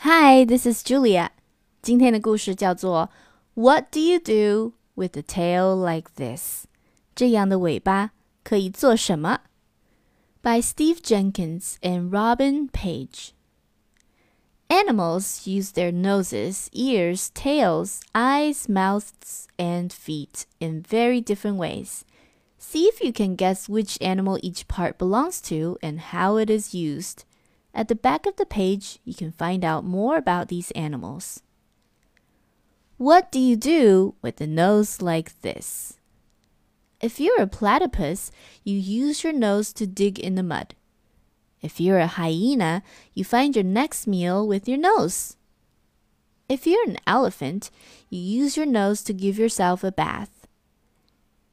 Hi, this is Julia. 今天的故事叫做 What do you do with a tail like this? 这样的尾巴可以做什么？By Steve Jenkins and Robin Page. Animals use their noses, ears, tails, eyes, mouths, and feet in very different ways. See if you can guess which animal each part belongs to and how it is used. At the back of the page, you can find out more about these animals. What do you do with a nose like this? If you're a platypus, you use your nose to dig in the mud. If you're a hyena, you find your next meal with your nose. If you're an elephant, you use your nose to give yourself a bath.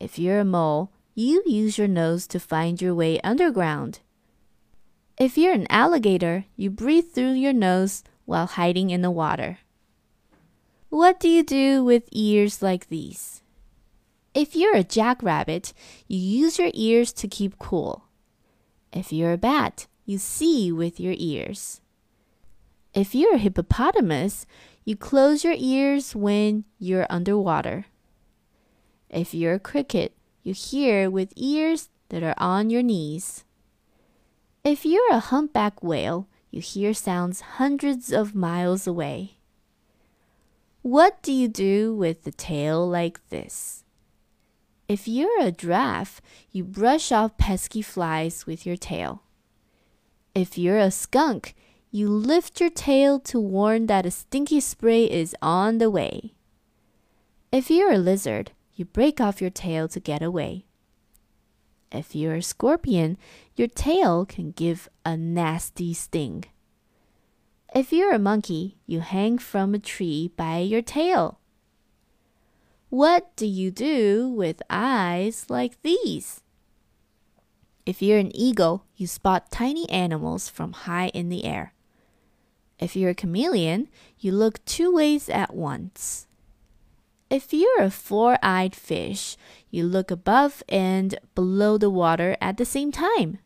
If you're a mole, you use your nose to find your way underground. If you're an alligator, you breathe through your nose while hiding in the water. What do you do with ears like these? If you're a jackrabbit, you use your ears to keep cool. If you're a bat, you see with your ears. If you're a hippopotamus, you close your ears when you're underwater. If you're a cricket, you hear with ears that are on your knees. If you're a humpback whale, you hear sounds hundreds of miles away. What do you do with the tail like this? If you're a giraffe, you brush off pesky flies with your tail. If you're a skunk, you lift your tail to warn that a stinky spray is on the way. If you're a lizard, you break off your tail to get away. If you're a scorpion, your tail can give a nasty sting. If you're a monkey, you hang from a tree by your tail. What do you do with eyes like these? If you're an eagle, you spot tiny animals from high in the air. If you're a chameleon, you look two ways at once. If you're a four eyed fish, you look above and below the water at the same time.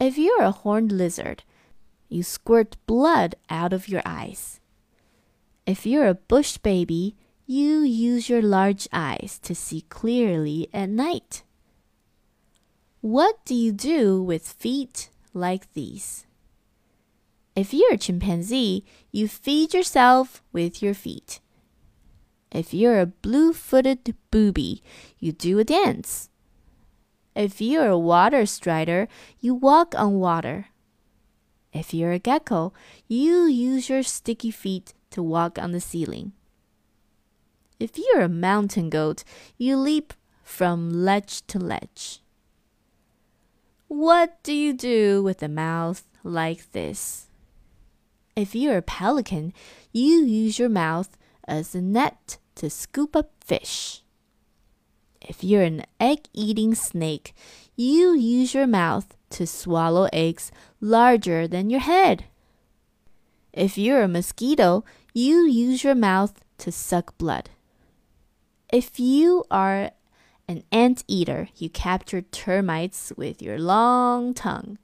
If you're a horned lizard, you squirt blood out of your eyes. If you're a bush baby, you use your large eyes to see clearly at night. What do you do with feet like these? If you're a chimpanzee, you feed yourself with your feet. If you're a blue footed booby, you do a dance. If you're a water strider, you walk on water. If you're a gecko, you use your sticky feet to walk on the ceiling. If you're a mountain goat, you leap from ledge to ledge. What do you do with a mouth like this? If you're a pelican, you use your mouth as a net to scoop up fish. If you're an egg eating snake, you use your mouth to swallow eggs larger than your head. If you're a mosquito, you use your mouth to suck blood. If you are an ant eater, you capture termites with your long tongue.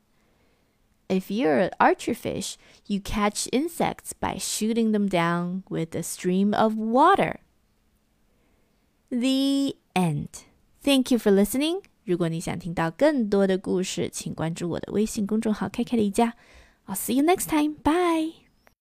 If you're an archer fish, you catch insects by shooting them down with a stream of water. The end. Thank you for listening. 如果你想听到更多的故事，请关注我的微信公众号“开开的一家”。I'll see you next time. Bye.